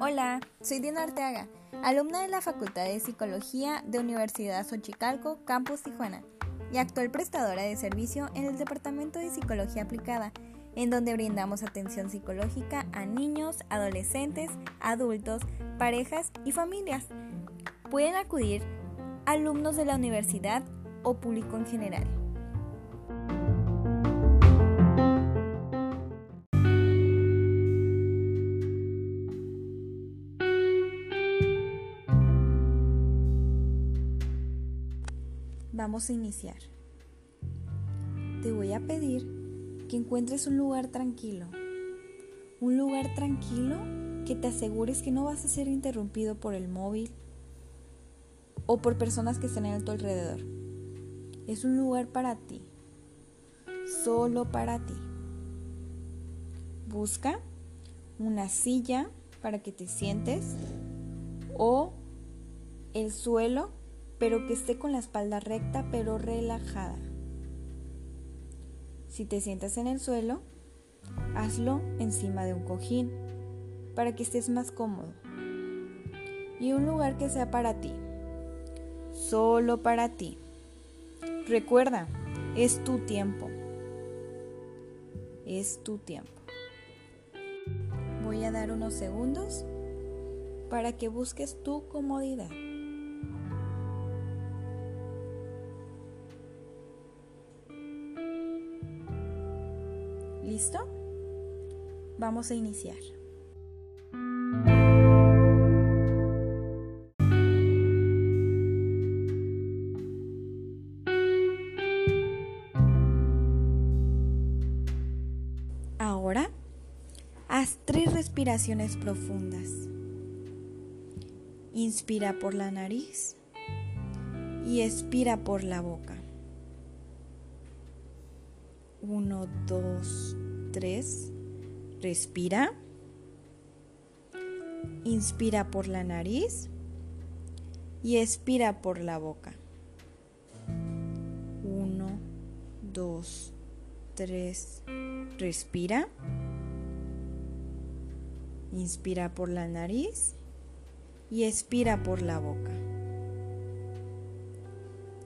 Hola, soy Diana Arteaga, alumna de la Facultad de Psicología de Universidad Xochicalco, Campus Tijuana, y actual prestadora de servicio en el Departamento de Psicología Aplicada, en donde brindamos atención psicológica a niños, adolescentes, adultos, parejas y familias. Pueden acudir alumnos de la universidad o público en general. Vamos a iniciar. Te voy a pedir que encuentres un lugar tranquilo. Un lugar tranquilo que te asegures que no vas a ser interrumpido por el móvil o por personas que estén a tu alrededor. Es un lugar para ti. Solo para ti. Busca una silla para que te sientes o el suelo pero que esté con la espalda recta pero relajada. Si te sientas en el suelo, hazlo encima de un cojín para que estés más cómodo. Y un lugar que sea para ti, solo para ti. Recuerda, es tu tiempo. Es tu tiempo. Voy a dar unos segundos para que busques tu comodidad. Vamos a iniciar. Ahora, haz tres respiraciones profundas. Inspira por la nariz y expira por la boca. Uno, dos, tres. Respira. Inspira por la nariz y expira por la boca. Uno, dos, tres. Respira. Inspira por la nariz y expira por la boca.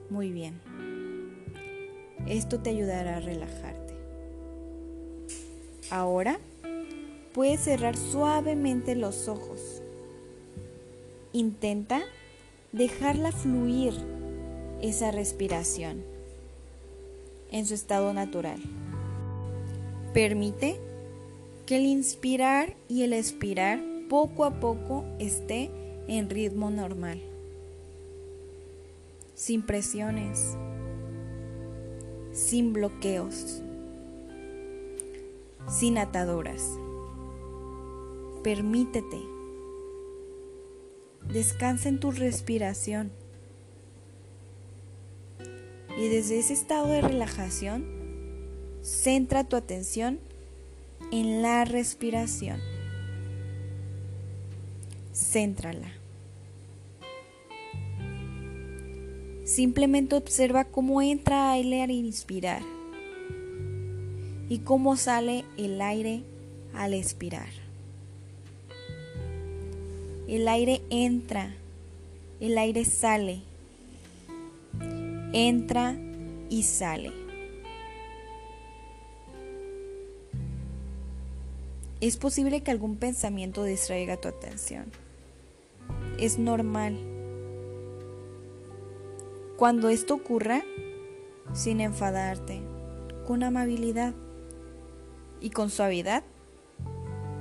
Muy bien. Esto te ayudará a relajarte. Ahora puedes cerrar suavemente los ojos. Intenta dejarla fluir esa respiración en su estado natural. Permite que el inspirar y el expirar poco a poco esté en ritmo normal, sin presiones sin bloqueos, sin ataduras. Permítete. Descansa en tu respiración. Y desde ese estado de relajación, centra tu atención en la respiración. Céntrala. Simplemente observa cómo entra aire al inspirar y cómo sale el aire al expirar. El aire entra, el aire sale, entra y sale. Es posible que algún pensamiento distraiga tu atención. Es normal cuando esto ocurra, sin enfadarte, con amabilidad y con suavidad,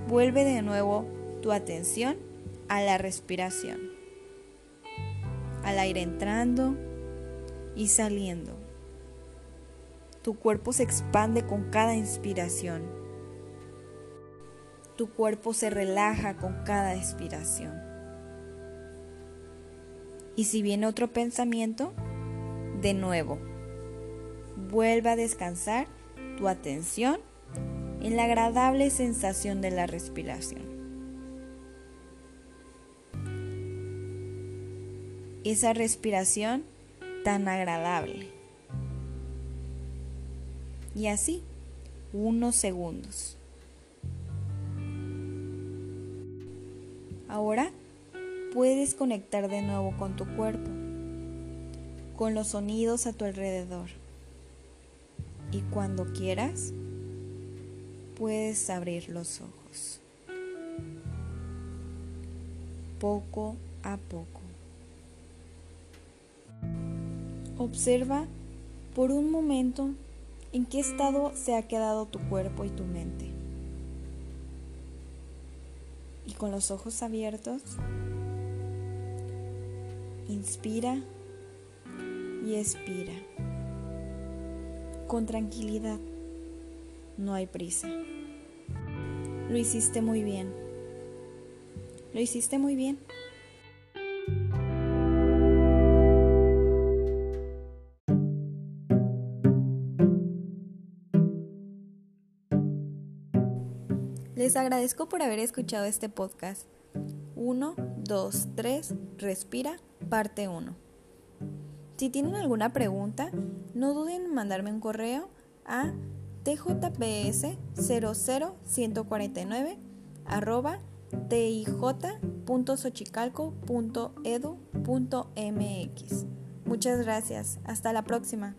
vuelve de nuevo tu atención a la respiración, al aire entrando y saliendo. Tu cuerpo se expande con cada inspiración. Tu cuerpo se relaja con cada expiración. Y si viene otro pensamiento, de nuevo. Vuelve a descansar tu atención en la agradable sensación de la respiración. Esa respiración tan agradable. Y así, unos segundos. Ahora puedes conectar de nuevo con tu cuerpo, con los sonidos a tu alrededor. Y cuando quieras, puedes abrir los ojos. Poco a poco. Observa por un momento en qué estado se ha quedado tu cuerpo y tu mente. Y con los ojos abiertos, inspira y expira. Con tranquilidad, no hay prisa. Lo hiciste muy bien. Lo hiciste muy bien. Les agradezco por haber escuchado este podcast. 1, 2, 3, respira, parte 1. Si tienen alguna pregunta, no duden en mandarme un correo a tjps00149 arroba tij.xochicalco.edu.mx. Muchas gracias. Hasta la próxima.